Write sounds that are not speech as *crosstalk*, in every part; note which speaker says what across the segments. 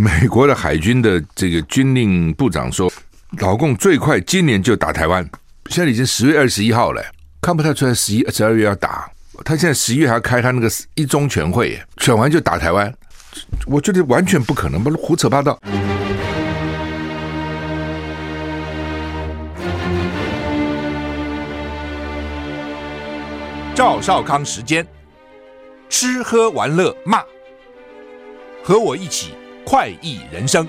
Speaker 1: 美国的海军的这个军令部长说，老共最快今年就打台湾。现在已经十月二十一号了，看不太出来十一、十二月要打。他现在十一月还要开他那个一中全会，选完就打台湾，我觉得完全不可能，不是胡扯八道。
Speaker 2: 赵少康时间，吃喝玩乐骂，和我一起快意人生。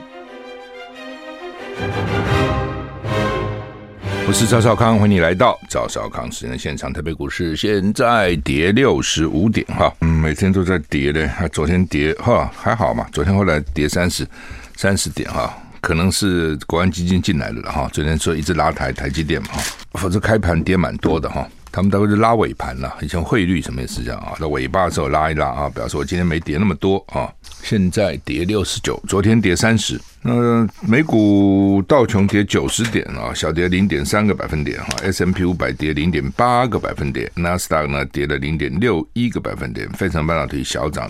Speaker 1: 我是赵少康，欢迎你来到赵少康时间的现场。台北股市现在跌六十五点哈，嗯，每天都在跌的，昨天跌哈还好嘛，昨天后来跌三十三十点哈，可能是国安基金进来了哈，昨天说一直拉抬台积电嘛，否则开盘跌蛮多的哈。他们都是拉尾盘了，很像汇率什么也是这样啊，到尾巴的时候拉一拉啊，表示我今天没跌那么多啊。现在跌六十九，昨天跌三十。那美股道琼跌九十点啊，小跌零点三个百分点哈。S&P 五百跌零点八个百分点，纳斯达克呢跌了零点六一个百分点，费城半导体小涨，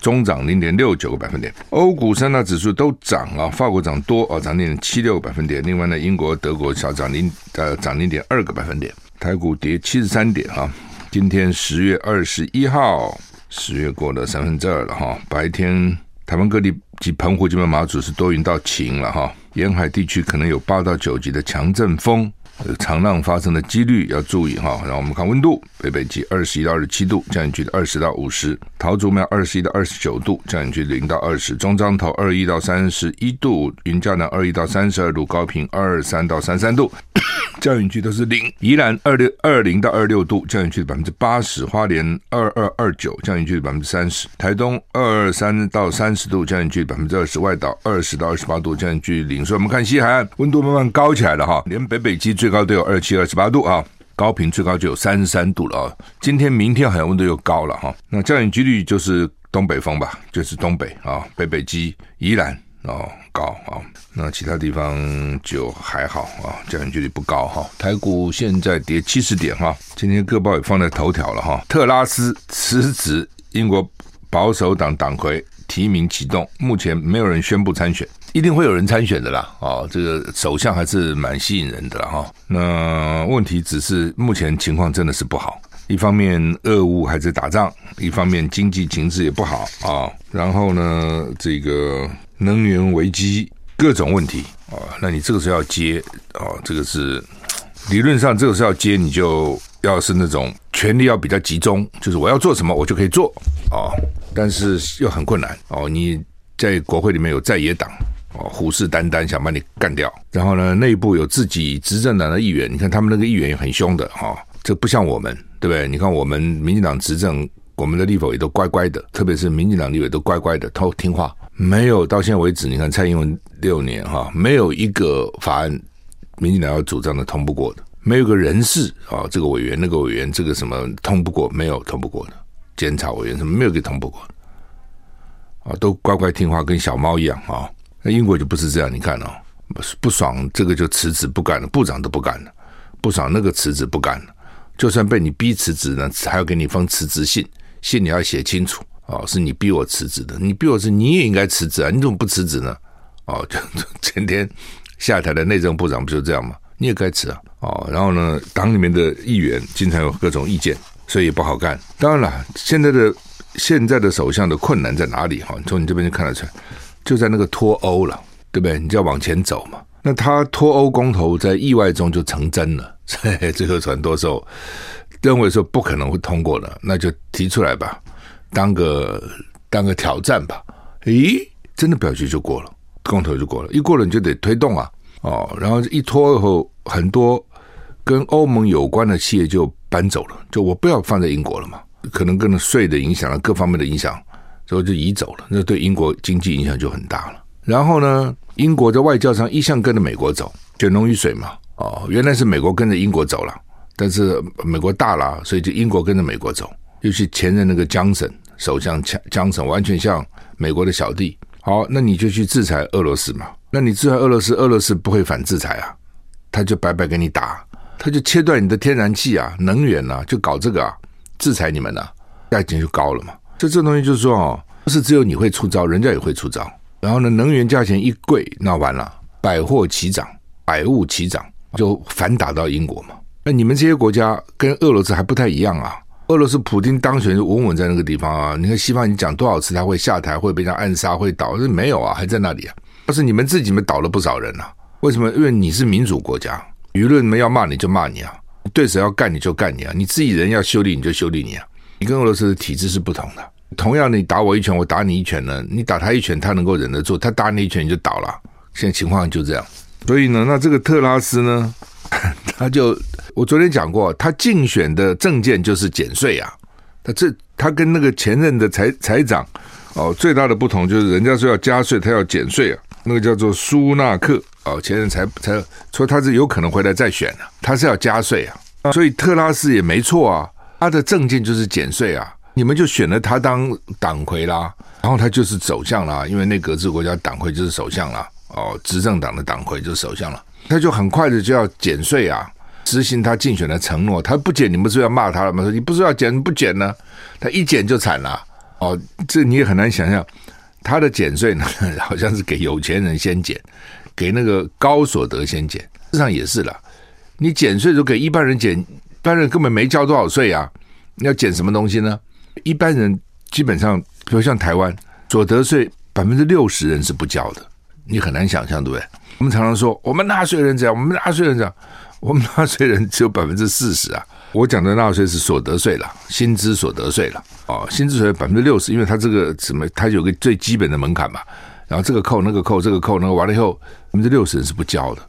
Speaker 1: 中涨零点六九个百分点。欧股三大指数都涨啊，法国涨多啊，涨零点七六个百分点。另外呢，英国、德国小涨零呃涨零点二个百分点。台股跌七十三点哈，今天十月二十一号，十月过了三分之二了哈。白天台湾各地及澎湖、这边、马祖是多云到晴了哈，沿海地区可能有八到九级的强阵风。长浪发生的几率要注意哈，然后我们看温度，北北基二十一到二十七度，降雨区的二十到五十；桃竹苗二十一到二十九度，降雨区零到二十；中彰投二一到三十一度，云嘉南二一到三十二度，高屏二三到三三度，降雨区都是零；宜兰二六二零到二六度，降雨区的百分之八十；花莲二二二九，降雨区的百分之三十；台东二二三到三十度，降雨区的百分之二十；外岛二十到二十八度，降雨区零。所以我们看西海岸温度慢慢高起来了哈，连北北基最最最高都有二七、二十八度啊，高频最高就有三十三度了啊。今天、明天好像温度又高了哈。那降雨几率就是东北风吧，就是东北啊，北北基、宜兰哦高啊。那其他地方就还好啊，降雨几率不高哈。台股现在跌七十点哈，今天各报也放在头条了哈。特拉斯辞职，英国保守党党魁提名启动，目前没有人宣布参选。一定会有人参选的啦，哦，这个首相还是蛮吸引人的啦，哈。那问题只是目前情况真的是不好，一方面俄乌还在打仗，一方面经济情势也不好啊。然后呢，这个能源危机各种问题啊，那你这个时候要接啊，这个是理论上这个时候要接，你就要是那种权力要比较集中，就是我要做什么我就可以做啊，但是又很困难哦。你在国会里面有在野党。哦，虎视眈眈想把你干掉，然后呢，内部有自己执政党的议员，你看他们那个议员也很凶的哈、哦，这不像我们，对不对？你看我们民进党执政，我们的立委也都乖乖的，特别是民进党立委都乖乖的，都听话，没有到现在为止，你看蔡英文六年哈，没有一个法案民进党要主张的通不过的，没有个人事啊，这个委员那个委员这个什么通不过，没有通不过的，监察委员什么没有给通不过的，啊，都乖乖听话，跟小猫一样啊。那英国就不是这样，你看哦，不爽这个就辞职不干了，部长都不干了，不爽那个辞职不干了，就算被你逼辞职呢，还要给你封辞职信，信你要写清楚哦，是你逼我辞职的，你逼我辞，你也应该辞职啊，你怎么不辞职呢？哦，就前天下台的内政部长不就这样吗？你也该辞啊，哦，然后呢，党里面的议员经常有各种意见，所以也不好干。当然了，现在的现在的首相的困难在哪里？哈，从你这边就看得出来。就在那个脱欧了，对不对？你就要往前走嘛。那他脱欧公投在意外中就成真了，嘿嘿，最后很多时候认为说不可能会通过了，那就提出来吧，当个当个挑战吧。咦，真的表决就过了，公投就过了，一过了你就得推动啊，哦，然后一拖以后，很多跟欧盟有关的企业就搬走了，就我不要放在英国了嘛，可能跟税的影响啊，各方面的影响。所以就移走了，那对英国经济影响就很大了。然后呢，英国在外交上一向跟着美国走，血浓于水嘛。哦，原来是美国跟着英国走了，但是美国大了，所以就英国跟着美国走。尤其前任那个江省首相江江省，完全像美国的小弟。好，那你就去制裁俄罗斯嘛。那你制裁俄罗斯，俄罗斯不会反制裁啊，他就白白给你打，他就切断你的天然气啊、能源啊，就搞这个啊，制裁你们啊，价钱就高了嘛。这这东西就是说哦，不是只有你会出招，人家也会出招然后呢，能源价钱一贵，那完了，百货齐涨，百物齐涨，就反打到英国嘛。那你们这些国家跟俄罗斯还不太一样啊。俄罗斯普京当选就稳稳在那个地方啊！你看西方，你讲多少次他会下台，会被人暗杀，会倒，这没有啊，还在那里啊。但是你们自己们倒了不少人啊。为什么？因为你是民主国家，舆论们要骂你就骂你啊，对手要干你就干你啊，你自己人要修理你就修理你啊。你跟俄罗斯的体制是不同的。同样，你打我一拳，我打你一拳呢，你打他一拳，他能够忍得住；他打你一拳，你就倒了。现在情况就这样。所以呢，那这个特拉斯呢，*laughs* 他就。我昨天讲过，他竞选的政见就是减税啊。他这他跟那个前任的财财长哦，最大的不同就是人家说要加税，他要减税啊。那个叫做苏纳克哦，前任才才说他是有可能回来再选的，他是要加税啊。所以特拉斯也没错啊，他的政见就是减税啊。你们就选了他当党魁啦，然后他就是首相啦，因为内阁制国家党魁就是首相啦。哦，执政党的党魁就是首相了，他就很快的就要减税啊。执行他竞选的承诺，他不减，你不是要骂他了吗？说你不是要减不减呢？他一减就惨了哦，这你也很难想象，他的减税呢，好像是给有钱人先减，给那个高所得先减。事实上也是了，你减税就给一般人减，一般人根本没交多少税啊，你要减什么东西呢？一般人基本上，比如像台湾，所得税百分之六十人是不交的，你很难想象，对不对？我们常常说，我们纳税人这样，我们纳税人这样。我们纳税人只有百分之四十啊！我讲的纳税是所得税了，薪资所得税了哦，薪资税百分之六十，因为它这个什么，它有个最基本的门槛嘛。然后这个扣那个扣，这个扣那个完了以后，百分之六十人是不交的。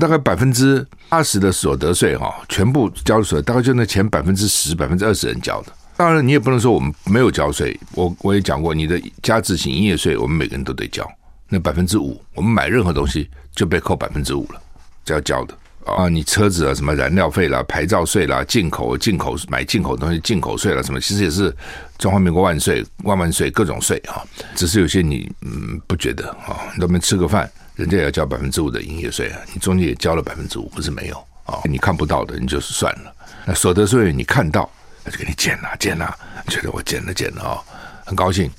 Speaker 1: 大概百分之八十的所得税哈，全部交税，大概就那前百分之十、百分之二十人交的。当然，你也不能说我们没有交税。我我也讲过，你的加值型营业税，我们每个人都得交。那百分之五，我们买任何东西就被扣百分之五了，这要交的。啊，你车子啊，什么燃料费啦、牌照税啦、进口进口买进口东西进口税啦，什么其实也是中华民国万岁万万岁各种税啊。只是有些你嗯不觉得啊，你都没吃个饭，人家也要交百分之五的营业税啊，你中间也交了百分之五，不是没有啊。你看不到的，你就是算了。那所得税你看到，他就给你减了减了，觉得我减了减了啊，很高兴。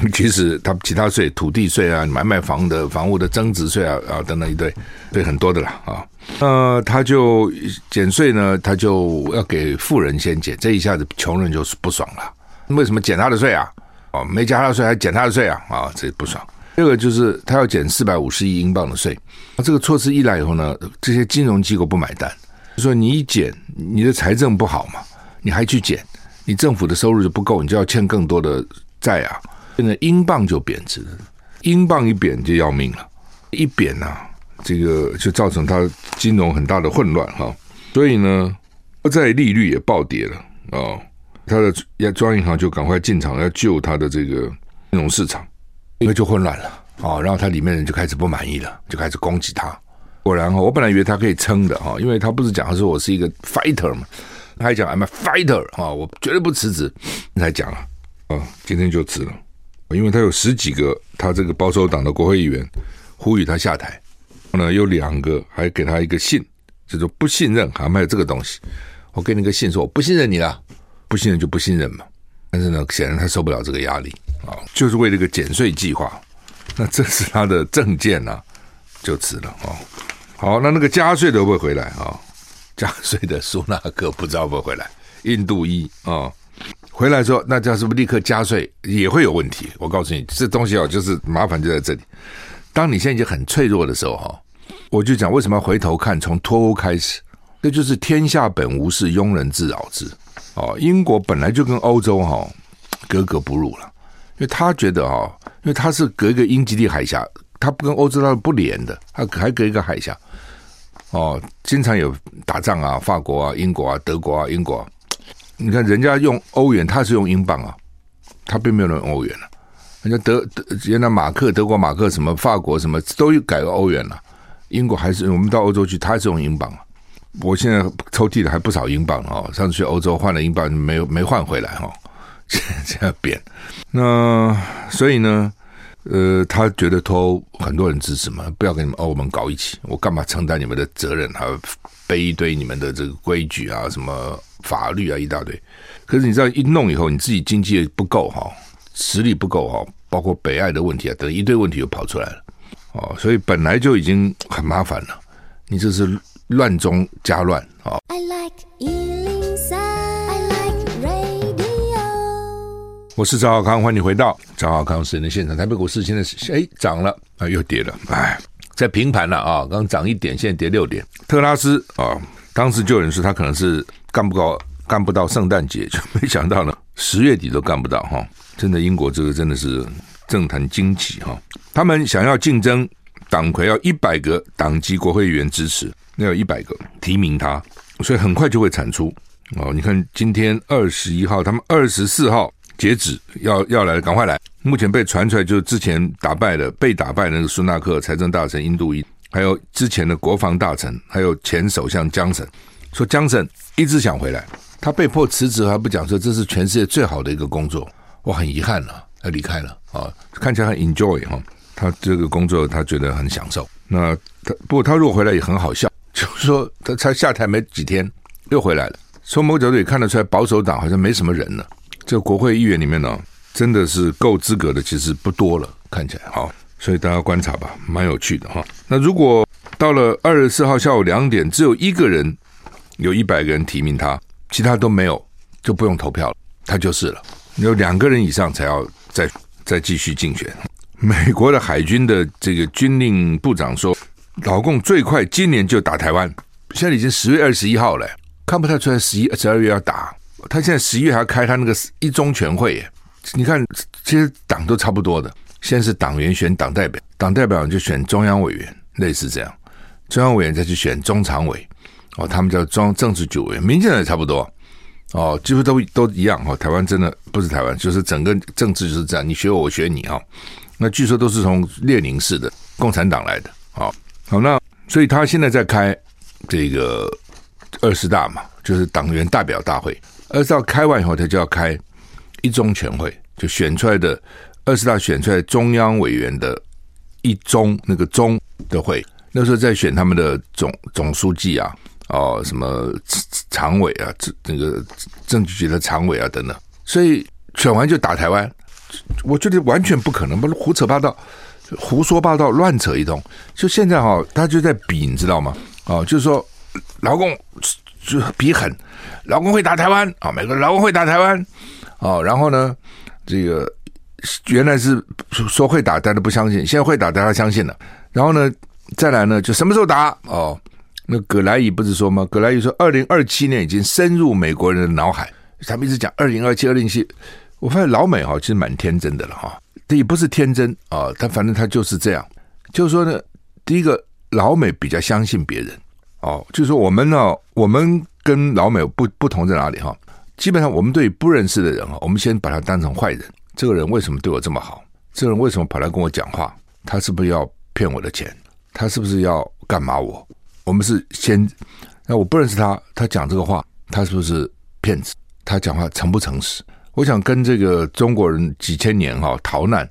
Speaker 1: *laughs* 其实他其他税，土地税啊，买卖房的房屋的增值税啊啊等等一堆，对很多的啦啊。呃，他就减税呢，他就要给富人先减，这一下子穷人就是不爽了。为什么减他的税啊？哦，没加他的税还减他的税啊？啊，这不爽。第二个就是他要减四百五十亿英镑的税。那这个措施一来以后呢，这些金融机构不买单，就说你一减，你的财政不好嘛，你还去减，你政府的收入就不够，你就要欠更多的债啊。现在英镑就贬值了，英镑一贬就要命了，一贬呐、啊，这个就造成它金融很大的混乱哈。所以呢，国债利率也暴跌了啊。他的中央银行就赶快进场要救他的这个金融市场，因为就混乱了啊。然后他里面人就开始不满意了，就开始攻击他。果然哈，我本来以为他可以撑的哈，因为他不是讲他说我是一个 fighter 嘛，他还讲 I'm a fighter 啊，我绝对不辞职，才讲啊啊，今天就辞了。因为他有十几个，他这个保守党的国会议员呼吁他下台，那，有两个还给他一个信，就说不信任，还卖这个东西。我给你个信，说我不信任你了，不信任就不信任嘛。但是呢，显然他受不了这个压力啊，就是为了个减税计划。那这是他的政见呐，就辞了啊。好，那那个加税的会不会回来啊？加税的苏纳克不知道会不会回来，印度裔啊。回来说，那叫是不是立刻加税也会有问题？我告诉你，这东西哦，就是麻烦就在这里。当你现在已经很脆弱的时候，哈，我就讲为什么要回头看，从脱欧开始，这就是天下本无事，庸人自扰之。哦，英国本来就跟欧洲哈格格不入了，因为他觉得哈，因为他是隔一个英吉利海峡，他不跟欧洲他不连的，他还隔一个海峡，哦，经常有打仗啊，法国啊、英国啊、德国啊、英国。你看，人家用欧元，他是用英镑啊，他并没有用欧元了、啊。人家德德原来马克，德国马克什么，法国什么都改个欧元了、英国还是我们到欧洲去，他是用英镑啊。我现在抽屉里还不少英镑哦，上次去欧洲换了英镑，没没换回来哈、*laughs* 哦，这样变。那所以呢，呃，他觉得脱欧很多人支持嘛，不要跟你们欧盟搞一起，我干嘛承担你们的责任，还背一堆你们的这个规矩啊什么。法律啊，一大堆。可是你知道，一弄以后，你自己经济也不够哈，实力不够哈，包括北爱的问题啊等一堆问题又跑出来了哦，所以本来就已经很麻烦了，你这是乱中加乱啊。I like 103, I like radio。我是赵浩康，欢迎你回到赵浩康时间的现场。台北股市现在是哎涨了啊，又跌了，哎，在平盘了啊，刚涨一点，现在跌六点。特拉斯啊，当时就有人说他可能是干不高。干不到圣诞节，*laughs* 就没想到呢，十月底都干不到哈！真的，英国这个真的是政坛惊奇哈！他们想要竞争党魁，要一百个党籍国会议员支持，那有一百个提名他，所以很快就会产出哦。你看，今天二十一号，他们二十四号截止，要要来，赶快来！目前被传出来就是之前打败的被打败的那个苏纳克财政大臣印度裔，还有之前的国防大臣，还有前首相江省，说江森一直想回来。他被迫辞职还不讲说这是全世界最好的一个工作，我很遗憾了，他离开了啊！看起来很 enjoy 哈，他这个工作他觉得很享受。那他不过他如果回来也很好笑，*laughs* 就是说他才下台没几天又回来了。从某个角度也看得出来，保守党好像没什么人了。这个国会议员里面呢，真的是够资格的其实不多了，看起来哈。所以大家观察吧，蛮有趣的哈。那如果到了二十四号下午两点，只有一个人有一百个人提名他。其他都没有，就不用投票了，他就是了。有两个人以上才要再再继续竞选。美国的海军的这个军令部长说，老共最快今年就打台湾。现在已经十月二十一号了，看不太出来十一十二月要打。他现在十一月还要开他那个一中全会耶。你看其实党都差不多的，现在是党员选党代表，党代表就选中央委员，类似这样，中央委员再去选中常委。哦，他们叫装政治局委员，民进党也差不多，哦，几乎都都一样哈。台湾真的不是台湾，就是整个政治就是这样，你学我，我学你啊。那据说都是从列宁式的共产党来的，好，好，那所以他现在在开这个二十大嘛，就是党员代表大会。二十大开完以后，他就要开一中全会，就选出来的二十大选出来中央委员的一中那个中的会，那时候在选他们的总总书记啊。哦，什么常委啊，这那个政治局的常委啊等等，所以选完就打台湾，我觉得完全不可能，不胡扯八道、胡说八道、乱扯一通。就现在哈、他就在比，你知道吗？哦，就是说，老共就比狠，老公会打台湾啊，美国老公会打台湾哦，然后呢，这个原来是说会打，大家不相信，现在会打，大家相信了。然后呢，再来呢，就什么时候打哦？那葛莱仪不是说吗？葛莱仪说，二零二七年已经深入美国人的脑海。他们一直讲二零二七、二零七。我发现老美哈其实蛮天真的了哈。这也不是天真啊，他反正他就是这样。就是说呢，第一个老美比较相信别人哦。就是说我们呢，我们跟老美不不同在哪里哈？基本上我们对不认识的人哈，我们先把他当成坏人。这个人为什么对我这么好？这个人为什么跑来跟我讲话？他是不是要骗我的钱？他是不是要干嘛我？我们是先，那我不认识他，他讲这个话，他是不是骗子？他讲话诚不诚实？我想跟这个中国人几千年哈逃难，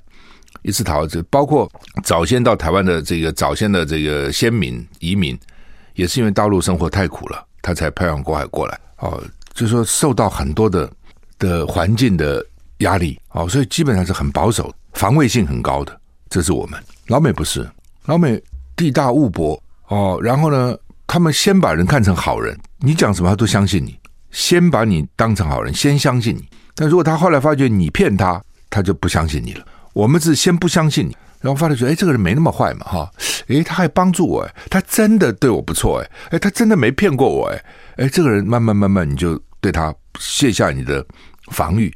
Speaker 1: 一次逃这，包括早先到台湾的这个早先的这个先民移民，也是因为大陆生活太苦了，他才漂洋过海过来。哦，就说受到很多的的环境的压力，哦，所以基本上是很保守，防卫性很高的。这是我们老美不是，老美地大物博。哦，然后呢，他们先把人看成好人，你讲什么他都相信你，先把你当成好人，先相信你。但如果他后来发觉你骗他，他就不相信你了。我们是先不相信你，然后发觉，哎，这个人没那么坏嘛，哈，哎，他还帮助我，哎，他真的对我不错，哎，哎，他真的没骗过我，哎，哎，这个人慢慢慢慢你就对他卸下你的防御。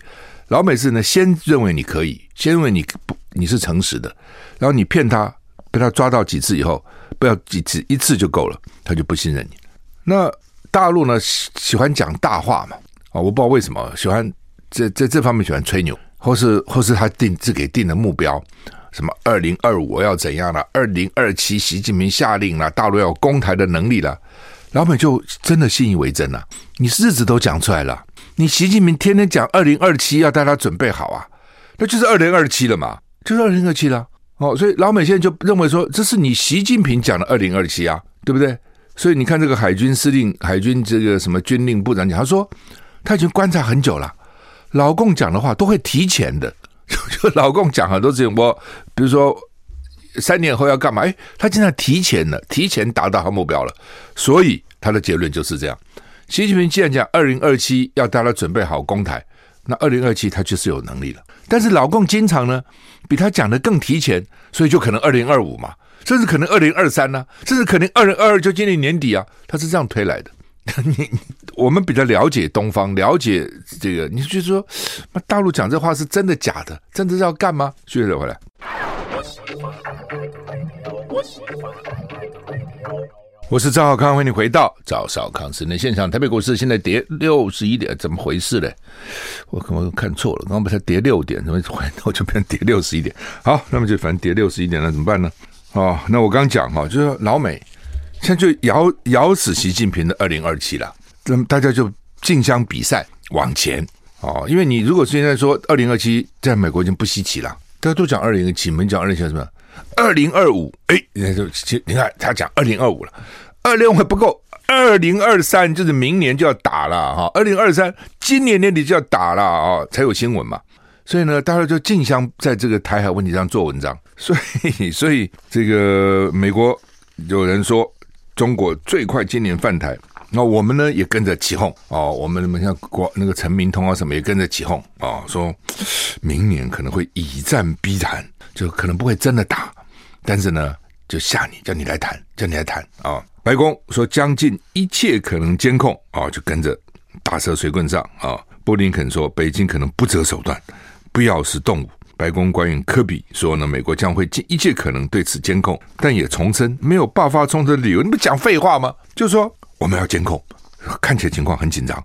Speaker 1: 老美是呢，先认为你可以，先认为你不你是诚实的，然后你骗他，被他抓到几次以后。不要几次，一次就够了，他就不信任你。那大陆呢，喜喜欢讲大话嘛？啊，我不知道为什么喜欢在在这方面喜欢吹牛，或是或是他定自给定的目标，什么二零二五要怎样了？二零二七习近平下令了，大陆要攻台的能力了，老美就真的信以为真了。你日子都讲出来了，你习近平天天讲二零二七要大家准备好啊，那就是二零二七了嘛，就是二零二七了。哦，所以老美现在就认为说，这是你习近平讲的二零二七啊，对不对？所以你看这个海军司令、海军这个什么军令部长讲，他说他已经观察很久了，老共讲的话都会提前的，*laughs* 就就老共讲很多事情，我比如说三年后要干嘛？哎，他经常提前了，提前达到他目标了，所以他的结论就是这样。习近平既然讲二零二七要大家准备好攻台，那二零二七他就是有能力了。但是老共经常呢比他讲的更提前，所以就可能二零二五嘛，甚至可能二零二三呢，甚至可能二零二二就今年年底啊，他是这样推来的。*laughs* 你我们比较了解东方，了解这个，你就说，那大陆讲这话是真的假的？真的是要干吗？接着回来。我是赵少康，欢迎你回到赵少康时间现场。台北股市现在跌六十一点，怎么回事嘞？我可能看错了，刚刚不才跌六点，怎么我就变成跌六十一点？好，那么就反正跌六十一点了，怎么办呢？哦，那我刚讲哈，就是老美。现在就咬咬死习近平的二零二七了，那么大家就竞相比赛往前哦。因为你如果现在说二零二七在美国已经不稀奇了，大家都讲二零二七，没讲二零二七什么？二零二五，哎，你看就你看他讲二零二五了，二零还不够，二零二三就是明年就要打了哈，二零二三今年年底就要打了啊，才有新闻嘛。所以呢，大家就竞相在这个台海问题上做文章。所以，*laughs* 所以这个美国有人说。中国最快今年犯台，那我们呢也跟着起哄哦。我们么像国那个陈明通啊什么也跟着起哄啊，说明年可能会以战逼谈，就可能不会真的打，但是呢就吓你，叫你来谈，叫你来谈啊。白宫说将尽一切可能监控啊，就跟着打蛇随棍上啊。布林肯说北京可能不择手段，不要是动武。白宫官员科比说呢，美国将会尽一切可能对此监控，但也重申没有爆发冲突的理由。你不讲废话吗？就说我们要监控，看起来情况很紧张，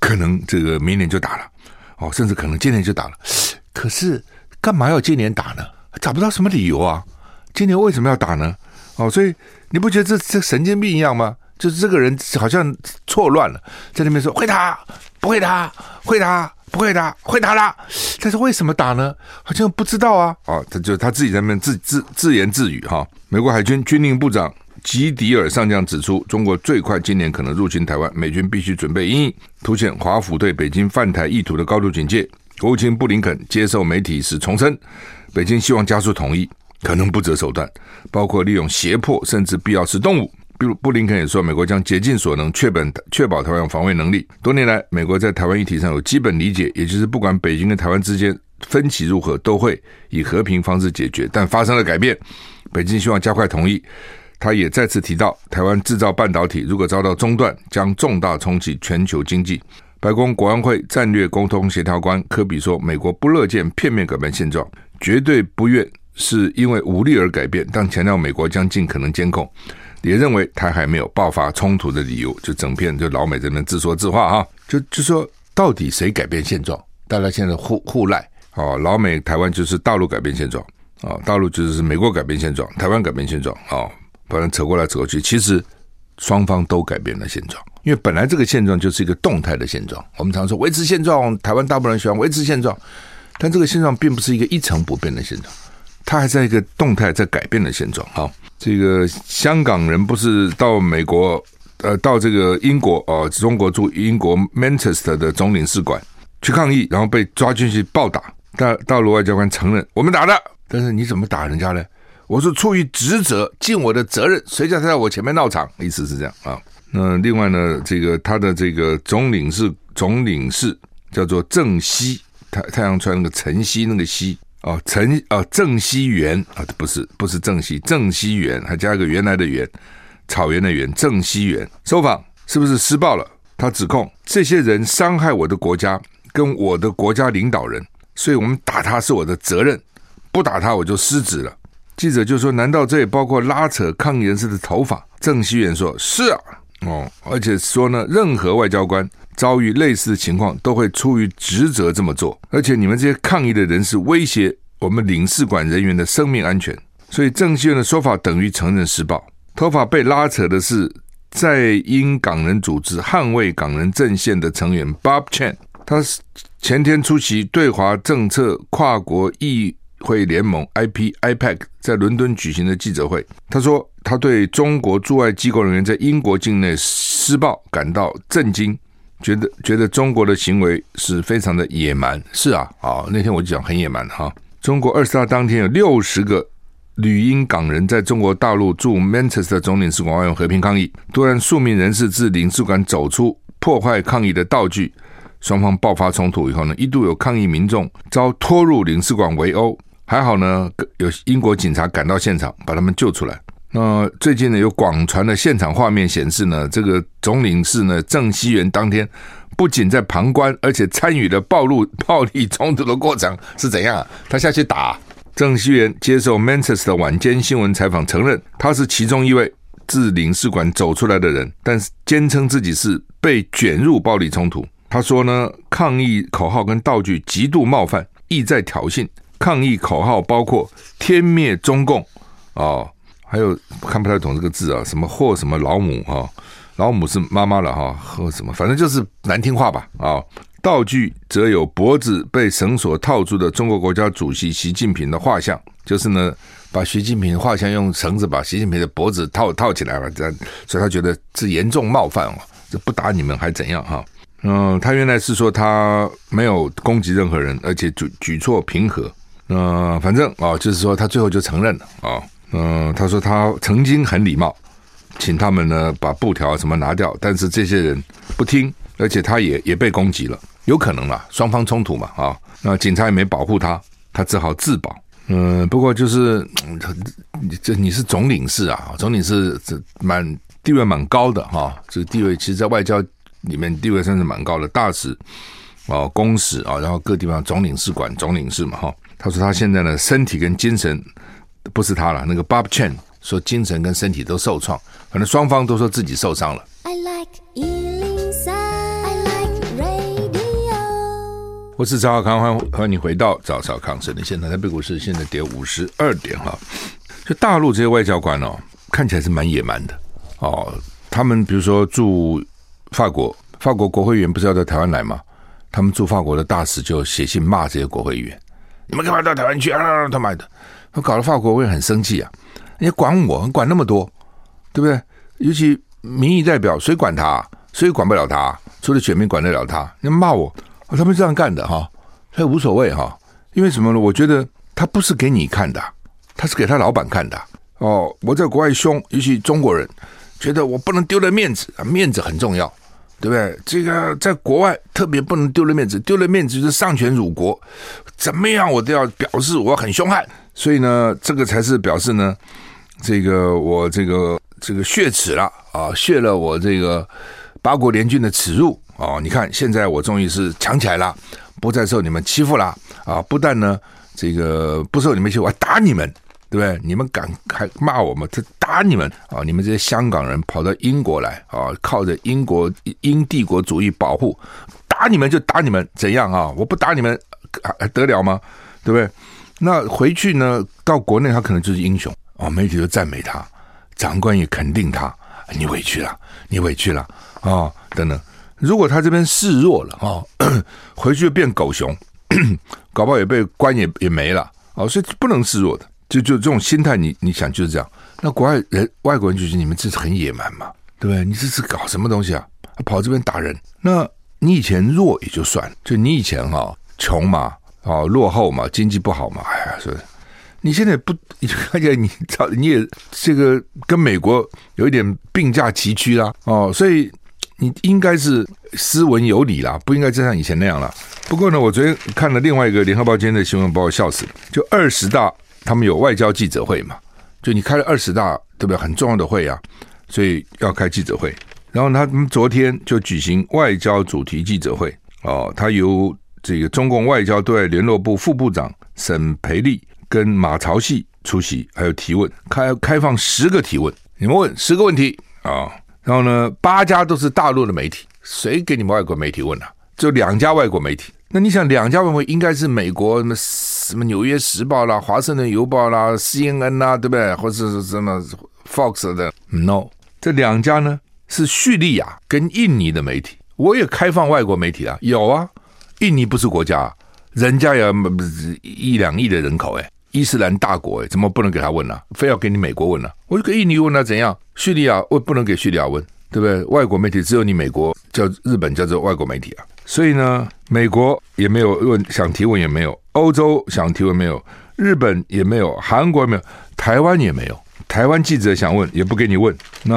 Speaker 1: 可能这个明年就打了，哦，甚至可能今年就打了。可是干嘛要今年打呢？找不到什么理由啊！今年为什么要打呢？哦，所以你不觉得这这神经病一样吗？就是这个人好像错乱了，在那边说会打，不会打，会打。不会打，会打啦。但是为什么打呢？好像不知道啊。哦，他就他自己在那边自自自言自语哈。美国海军军令部长吉迪尔上将指出，中国最快今年可能入侵台湾，美军必须准备应，凸显华府对北京犯台意图的高度警戒。国务卿布林肯接受媒体时重申，北京希望加速统一，可能不择手段，包括利用胁迫，甚至必要时动武。比如布林肯也说，美国将竭尽所能确保确保台湾防卫能力。多年来，美国在台湾议题上有基本理解，也就是不管北京跟台湾之间分歧如何，都会以和平方式解决。但发生了改变，北京希望加快统一。他也再次提到，台湾制造半导体如果遭到中断，将重大冲击全球经济。白宫国安会战略沟通协调官科比说，美国不乐见片面改变现状，绝对不愿是因为武力而改变，但强调美国将尽可能监控。也认为台海没有爆发冲突的理由，就整片就老美这边自说自话哈，就就说到底谁改变现状？大家现在互互赖哦，老美台湾就是大陆改变现状啊，大陆就是美国改变现状，台湾改变现状啊，反正扯过来扯过去，其实双方都改变了现状，因为本来这个现状就是一个动态的现状。我们常说维持现状，台湾大部分人喜欢维持现状，但这个现状并不是一个一成不变的现状，它还在一个动态在改变的现状哈。这个香港人不是到美国，呃，到这个英国哦，中国驻英国 Manchester 的总领事馆去抗议，然后被抓进去暴打。大大陆外交官承认我们打的，但是你怎么打人家呢？我是出于职责，尽我的责任。谁叫他在我前面闹场？意思是这样啊。那另外呢，这个他的这个总领事总领事叫做郑熙，太太阳川那个晨熙那个熙。哦，陈哦，郑熙元啊，不是不是郑熙，郑熙元还加一个原来的元，草原的原，郑熙元收访是不是施暴了？他指控这些人伤害我的国家跟我的国家领导人，所以我们打他是我的责任，不打他我就失职了。记者就说：难道这也包括拉扯抗议人士的头发？郑熙元说：是啊，哦，而且说呢，任何外交官。遭遇类似的情况，都会出于职责这么做。而且你们这些抗议的人士威胁我们领事馆人员的生命安全，所以郑熙元的说法等于承认施暴。头发被拉扯的是在英港人组织捍卫港人阵线的成员 Bob Chan，他是前天出席对华政策跨国议 *laughs* 会联盟 IP IPAC 在伦敦举行的记者会，他说他对中国驻外机构人员在英国境内施暴感到震惊。觉得觉得中国的行为是非常的野蛮。是啊，啊，那天我就讲很野蛮哈。中国二十大当天有六十个旅英港人在中国大陆驻曼彻斯特总领事馆外用和平抗议，突然数名人士自领事馆走出，破坏抗议的道具，双方爆发冲突以后呢，一度有抗议民众遭拖入领事馆围殴，还好呢，有英国警察赶到现场把他们救出来。那最近呢，有广传的现场画面显示呢，这个总领事呢郑熙元当天不仅在旁观，而且参与了暴露 *laughs* 暴力冲突的过程是怎样？啊他下去打。郑熙元接受 Manchester 的晚间新闻采访，承认他是其中一位自领事馆走出来的人，但是坚称自己是被卷入暴力冲突。他说呢，抗议口号跟道具极度冒犯，意在挑衅。抗议口号包括“天灭中共”哦。还有看不太懂这个字啊，什么或什么老母哈，老母是妈妈了哈，或什么，反正就是难听话吧啊。道具则有脖子被绳索套住的中国国家主席习近平的画像，就是呢，把习近平画像用绳子把习近平的脖子套套起来了，这样，所以他觉得是严重冒犯哦，这不打你们还怎样哈？嗯，他原来是说他没有攻击任何人，而且举举措平和，嗯，反正啊，就是说他最后就承认了啊。嗯，他说他曾经很礼貌，请他们呢把布条什么拿掉，但是这些人不听，而且他也也被攻击了，有可能啦，双方冲突嘛啊，那警察也没保护他，他只好自保。嗯，不过就是你这你是总领事啊，总领事这蛮地位蛮高的哈，这个地位其实，在外交里面地位算是蛮高的，大使啊、公使啊，然后各地方总领事馆总领事嘛哈。他说他现在呢身体跟精神。不是他了，那个 Bob Chen 说精神跟身体都受创，反正双方都说自己受伤了。I like 103, I like radio。我是赵小康，欢迎欢迎你回到赵少康生的现场。台北股市现在跌五十二点哈，就大陆这些外交官哦，看起来是蛮野蛮的哦。他们比如说驻法国，法国国会议员不是要到台湾来吗？他们驻法国的大使就写信骂这些国会议员：“你们干嘛到台湾去啊？他妈的！”他搞得法国我也很生气啊！你管我，管那么多，对不对？尤其民意代表，谁管他？谁管不了他？除了选民管得了他？你骂我，他们这样干的哈，他也无所谓哈。因为什么呢？我觉得他不是给你看的，他是给他老板看的。哦，我在国外凶，尤其中国人觉得我不能丢了面子啊，面子很重要。对不对？这个在国外特别不能丢了面子，丢了面子就是丧权辱国，怎么样我都要表示我很凶悍。所以呢，这个才是表示呢，这个我这个这个血耻了啊，血了我这个八国联军的耻辱啊！你看，现在我终于是强起来了，不再受你们欺负了啊！不但呢，这个不受你们欺负，我还打你们。对不对？你们敢还骂我们？他打你们啊！你们这些香港人跑到英国来啊，靠着英国英帝国主义保护，打你们就打你们，怎样啊？我不打你们还得了吗？对不对？那回去呢？到国内他可能就是英雄啊，媒体就赞美他，长官也肯定他。你委屈了，你委屈了啊！等等，如果他这边示弱了啊，回去就变狗熊，搞不好也被关也也没了啊！所以不能示弱的。就就这种心态，你你想就是这样。那国外人外国人就觉得你们这是很野蛮嘛，对不对？你这是搞什么东西啊？跑这边打人？那你以前弱也就算了，就你以前哈、哦、穷嘛，啊落后嘛，经济不好嘛，哎呀，所以你现在不，*laughs* 而且你你也这个跟美国有一点并驾齐驱啦，哦，所以你应该是斯文有礼啦，不应该再像以前那样了。不过呢，我昨天看了另外一个联合报今天的新闻，把我笑死了，就二十大。他们有外交记者会嘛？就你开了二十大，对不对？很重要的会啊，所以要开记者会。然后他们昨天就举行外交主题记者会哦，他由这个中共外交对外联络部副部长沈培丽跟马朝旭出席，还有提问，开开放十个提问，你们问十个问题啊、然后呢，八家都是大陆的媒体，谁给你们外国媒体问啊？就两家外国媒体。那你想，两家外国应该是美国什么？什么《纽约时报》啦，《华盛顿邮报》啦，《CNN》啦，对不对？或者是什么 Fox 的？No，这两家呢是叙利亚跟印尼的媒体。我也开放外国媒体啊，有啊。印尼不是国家，人家也一两亿的人口，哎，伊斯兰大国，哎，怎么不能给他问呢？非要给你美国问呢？我就给印尼问，那怎样？叙利亚我不能给叙利亚问，对不对？外国媒体只有你美国叫日本叫做外国媒体啊。所以呢，美国也没有问想提问也没有，欧洲想提问没有，日本也没有，韩国没有，台湾也没有。台湾记者想问也不给你问。那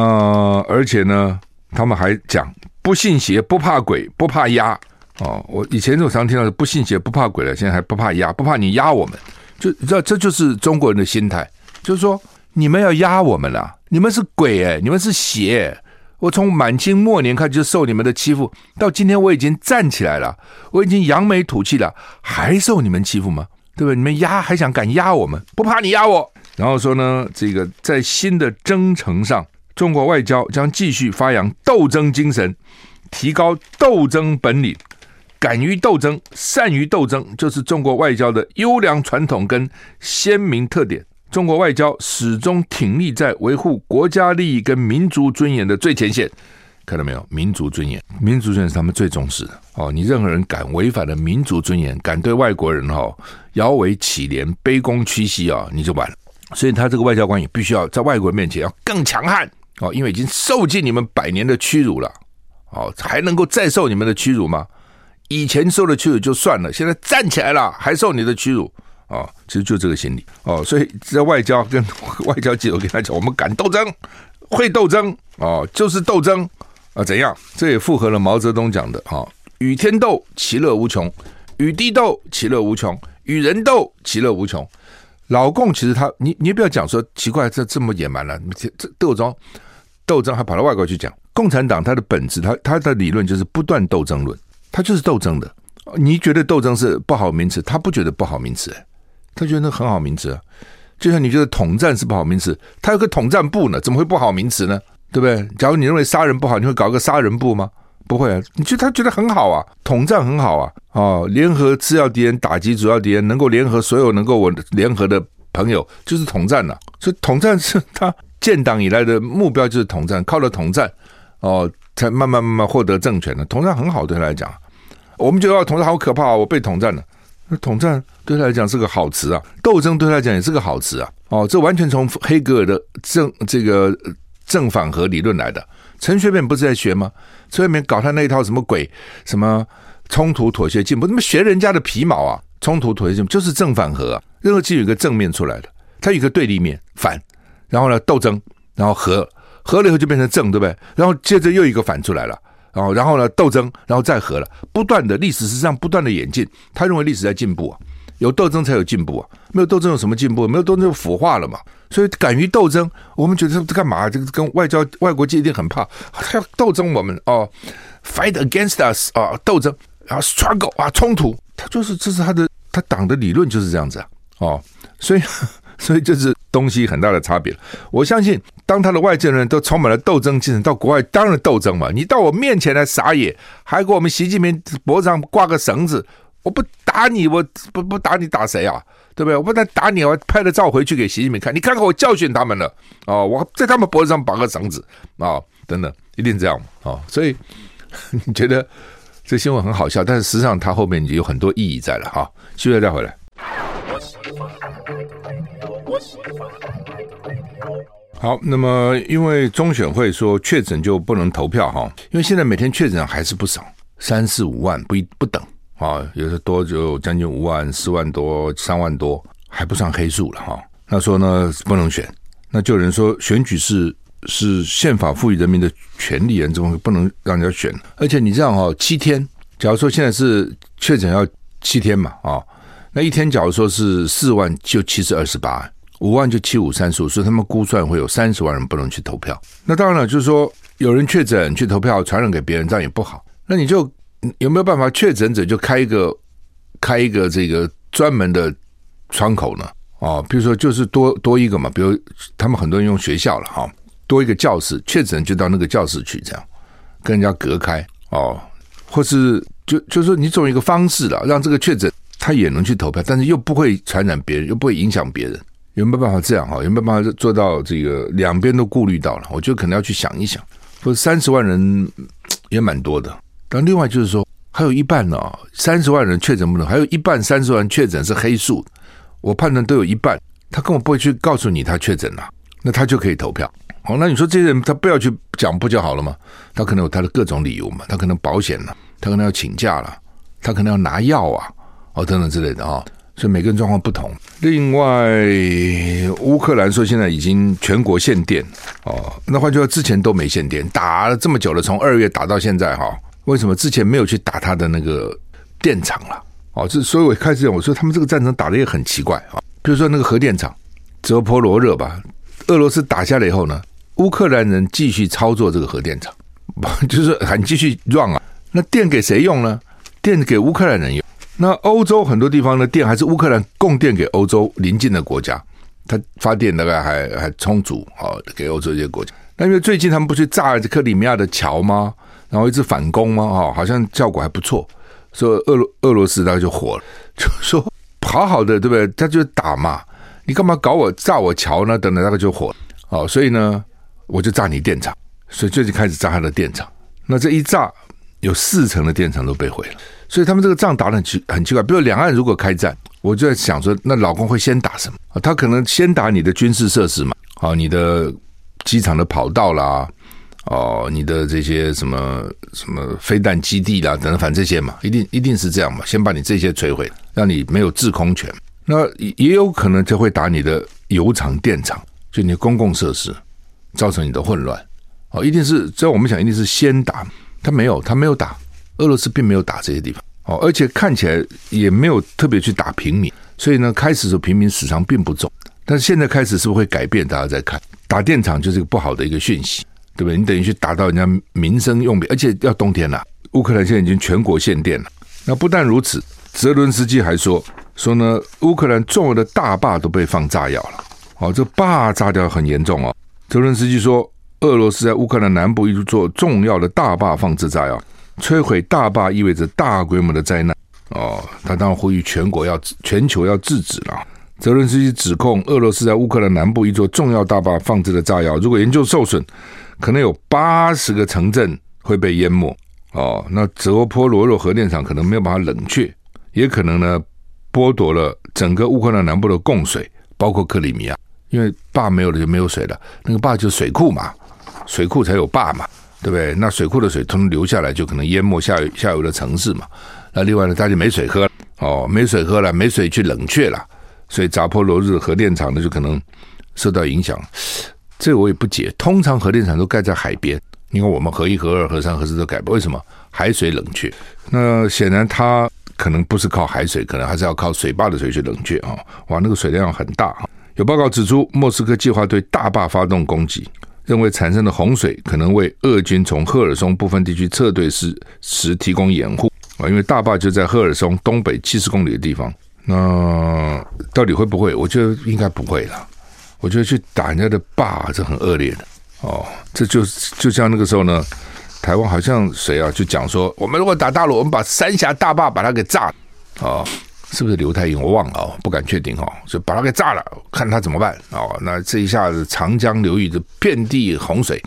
Speaker 1: 而且呢，他们还讲不信邪不怕鬼不怕压哦。我以前就常听到不信邪不怕鬼了，现在还不怕压不怕你压我们，就你知道这就是中国人的心态，就是说你们要压我们了，你们是鬼哎，你们是邪。我从满清末年开始就受你们的欺负，到今天我已经站起来了，我已经扬眉吐气了，还受你们欺负吗？对不对？你们压还想敢压我们？不怕你压我。然后说呢，这个在新的征程上，中国外交将继续发扬斗争精神，提高斗争本领，敢于斗争、善于斗争，就是中国外交的优良传统跟鲜明特点。中国外交始终挺立在维护国家利益跟民族尊严的最前线，看到没有？民族尊严，民族尊严是他们最重视的哦。你任何人敢违反了民族尊严，敢对外国人哈、哦、摇尾乞怜、卑躬屈膝啊，你就完了。所以他这个外交官也必须要在外国人面前要更强悍哦，因为已经受尽你们百年的屈辱了哦，还能够再受你们的屈辱吗？以前受的屈辱就算了，现在站起来了还受你的屈辱。哦，其实就这个心理哦，所以在外交跟 *laughs* 外交记者跟他讲，我们敢斗争，会斗争哦，就是斗争啊，怎样？这也符合了毛泽东讲的哈、与天斗，其乐无穷；与地斗，其乐无穷；与人斗，其乐无穷。老共其实他，你你不要讲说奇怪，这这么野蛮了，这这斗争斗争还跑到外国去讲。共产党它的本质，它它的理论就是不断斗争论，它就是斗争的。你觉得斗争是不好名词，他不觉得不好名词。他觉得那很好名词啊，就像你觉得统战是不好名词，他有个统战部呢，怎么会不好名词呢？对不对？假如你认为杀人不好，你会搞个杀人部吗？不会啊，你觉得他觉得很好啊，统战很好啊，哦，联合次要敌人，打击主要敌人，能够联合所有能够我联合的朋友，就是统战了啊。所以统战是他建党以来的目标，就是统战，靠了统战哦，才慢慢慢慢获得政权的。统战很好，对他来讲，我们觉得统战好可怕啊，我被统战了。那统战对他来讲是个好词啊，斗争对他来讲也是个好词啊。哦，这完全从黑格尔的正这个正反合理论来的。陈学敏不是在学吗？陈学敏搞他那一套什么鬼？什么冲突、妥协、进步？那么学人家的皮毛啊？冲突、妥协、进步就是正反合啊。任何就有一个正面出来的，它有一个对立面反，然后呢斗争，然后和和了以后就变成正，对不对？然后接着又一个反出来了。哦，然后呢，斗争，然后再和了，不断的历史是这样不断的演进。他认为历史在进步啊，有斗争才有进步啊，没有斗争有什么进步？没有斗争就腐化了嘛。所以敢于斗争，我们觉得这干嘛？这个跟外交外国界一定很怕，他要斗争我们哦，fight against us 啊，斗争，啊 struggle 啊，冲突，他就是这是他的他党的理论就是这样子啊，哦，所以。*laughs* 所以就是东西很大的差别。我相信，当他的外界人都充满了斗争精神，到国外当然斗争嘛。你到我面前来撒野，还给我们习近平脖子上挂个绳子，我不打你，我不不打你打谁啊？对不对？我不但打你，我拍了照回去给习近平看，你看看我教训他们了哦，我在他们脖子上绑个绳子啊、等等，一定这样啊、所以你觉得这新闻很好笑，但是实际上它后面有很多意义在了哈。休息再回来。好，那么因为中选会说确诊就不能投票哈，因为现在每天确诊还是不少，三四五万不一不等啊，有的多就将近五万、四万多、三万多，还不算黑数了哈。那说呢不能选，那就有人说选举是是宪法赋予人民的权利，人怎么会不能让人家选？而且你这样哈，七天，假如说现在是确诊要七天嘛啊，那一天假如说是四万，就七十二十八。五万就七五三十五，所以他们估算会有三十万人不能去投票。那当然了，就是说有人确诊去投票，传染给别人，这样也不好。那你就有没有办法确诊者就开一个开一个这个专门的窗口呢？哦，比如说就是多多一个嘛，比如他们很多人用学校了哈，多一个教室，确诊就到那个教室去，这样跟人家隔开哦，或是就就是说你总有一个方式了，让这个确诊他也能去投票，但是又不会传染别人，又不会影响别人。有没有办法这样哈？有没有办法做到这个两边都顾虑到了？我觉得可能要去想一想。不是三十万人也蛮多的，但另外就是说，还有一半呢，三十万人确诊不能，还有一半三十万确诊是黑数。我判断都有一半，他根本不会去告诉你他确诊了，那他就可以投票。哦，那你说这些人他不要去讲不就好了吗？他可能有他的各种理由嘛，他可能保险了，他可能要请假了，他可能要拿药啊，哦等等之类的啊、所以每个人状况不同。另外，乌克兰说现在已经全国限电哦，那换句话，之前都没限电，打了这么久了，从二月打到现在哈、哦，为什么之前没有去打他的那个电厂了？哦，这所以我开始讲，我说他们这个战争打得也很奇怪啊。比如说那个核电厂泽波罗热吧，俄罗斯打下来以后呢，乌克兰人继续操作这个核电厂，*laughs* 就是还继续 run 啊。那电给谁用呢？电给乌克兰人用。那欧洲很多地方的电还是乌克兰供电给欧洲邻近的国家，它发电大概还还充足啊，给欧洲这些国家。那因为最近他们不去炸克里米亚的桥吗？然后一直反攻吗？哈，好像效果还不错。说俄罗俄罗斯大概就火了，就说好好的对不对？他就打嘛，你干嘛搞我炸我桥呢？等等，大概就火了。哦，所以呢，我就炸你电厂，所以最近开始炸他的电厂。那这一炸，有四成的电厂都被毁了。所以他们这个仗打得很奇很奇怪，比如两岸如果开战，我就在想说，那老公会先打什么？他可能先打你的军事设施嘛，啊，你的机场的跑道啦，哦，你的这些什么什么飞弹基地啦，等等，反正这些嘛，一定一定是这样嘛，先把你这些摧毁，让你没有制空权。那也有可能就会打你的油厂、电厂，就你的公共设施，造成你的混乱。哦，一定是，只要我们想，一定是先打，他没有，他没有打。俄罗斯并没有打这些地方哦，而且看起来也没有特别去打平民，所以呢，开始的时候平民死伤并不重，但是现在开始是不是会改变？大家在看打电厂就是一个不好的一个讯息，对不对？你等于去打到人家民生用品，而且要冬天了，乌克兰现在已经全国限电了。那不但如此，泽伦斯基还说说呢，乌克兰重要的大坝都被放炸药了，哦，这坝炸掉很严重哦。泽伦斯基说，俄罗斯在乌克兰南部一座重要的大坝放置炸药。摧毁大坝意味着大规模的灾难哦，他当然呼吁全国要全球要制止了。泽伦斯基指控俄罗斯在乌克兰南部一座重要大坝放置的炸药，如果研究受损，可能有八十个城镇会被淹没哦。那泽波罗热核电厂可能没有办法冷却，也可能呢剥夺了整个乌克兰南部的供水，包括克里米亚，因为坝没有了就没有水了，那个坝就是水库嘛，水库才有坝嘛。对不对？那水库的水通流下来，就可能淹没下游下游的城市嘛。那另外呢，大家没水喝了哦，没水喝了，没水去冷却了，所以扎波罗日核电厂呢就可能受到影响。这我也不解。通常核电厂都盖在海边，你看我们核一、核二、核三、核四都盖，为什么海水冷却？那显然它可能不是靠海水，可能还是要靠水坝的水去冷却啊。哇，那个水量很大。有报告指出，莫斯科计划对大坝发动攻击。认为产生的洪水可能为俄军从赫尔松部分地区撤退时时提供掩护啊，因为大坝就在赫尔松东北七十公里的地方。那到底会不会？我觉得应该不会了。我觉得去打人家的坝，这很恶劣的哦。这就就像那个时候呢，台湾好像谁啊，就讲说，我们如果打大陆，我们把三峡大坝把它给炸了哦。是不是刘太英？我忘了哦，不敢确定哦。就把它给炸了，看他怎么办哦。那这一下子长江流域的遍地洪水，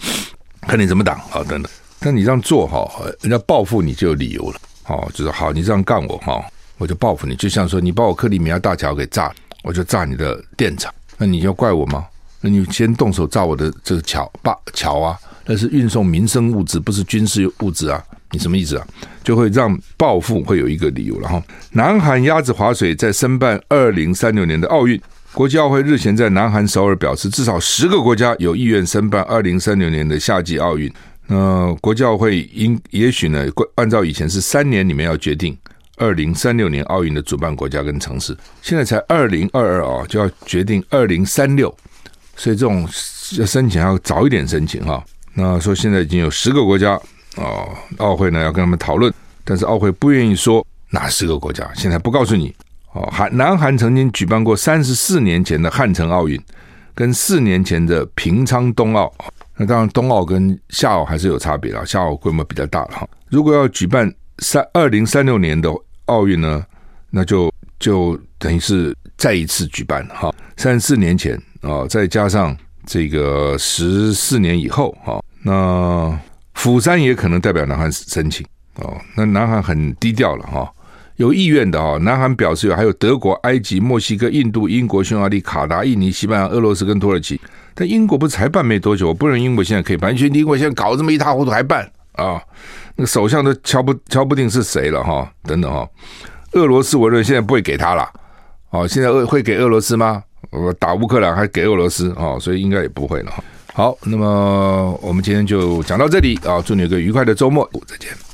Speaker 1: 看你怎么挡啊？等等。但你这样做哈，人家报复你就有理由了。哦，就是好，你这样干我哈，我就报复你。就像说你把我克里米亚大桥给炸了，我就炸你的电厂。那你要怪我吗？那你先动手炸我的这个桥坝桥啊？那是运送民生物资，不是军事物资啊。你什么意思啊？就会让报复会有一个理由了哈。南韩鸭子划水在申办二零三六年的奥运，国际奥会日前在南韩首尔表示，至少十个国家有意愿申办二零三六年的夏季奥运。那国际奥会应也许呢，按照以前是三年里面要决定二零三六年奥运的主办国家跟城市，现在才二零二二啊，就要决定二零三六，所以这种申请要早一点申请哈。那说现在已经有十个国家。哦，奥会呢要跟他们讨论，但是奥会不愿意说哪十个国家，现在不告诉你。哦，韩南韩曾经举办过三十四年前的汉城奥运，跟四年前的平昌冬奥。那当然，冬奥跟夏奥还是有差别啦，夏奥规模比较大了哈。如果要举办三二零三六年的奥运呢，那就就等于是再一次举办哈。三十四年前啊，再加上这个十四年以后哈，那。釜山也可能代表南韩申请哦，那南韩很低调了哈，有意愿的哈。南韩表示有，还有德国、埃及、墨西哥、印度、英国、匈牙利、卡达、印尼、西班牙、俄罗斯跟土耳其但英国不是才办没多久，我不认英国现在可以办，因为英国现在搞这么一塌糊涂还办啊？那个首相都敲不敲不定是谁了哈，等等哈。俄罗斯我认为现在不会给他了，哦，现在俄会给俄罗斯吗？我打乌克兰还给俄罗斯哦，所以应该也不会了。好，那么我们今天就讲到这里啊，祝你有个愉快的周末，再见。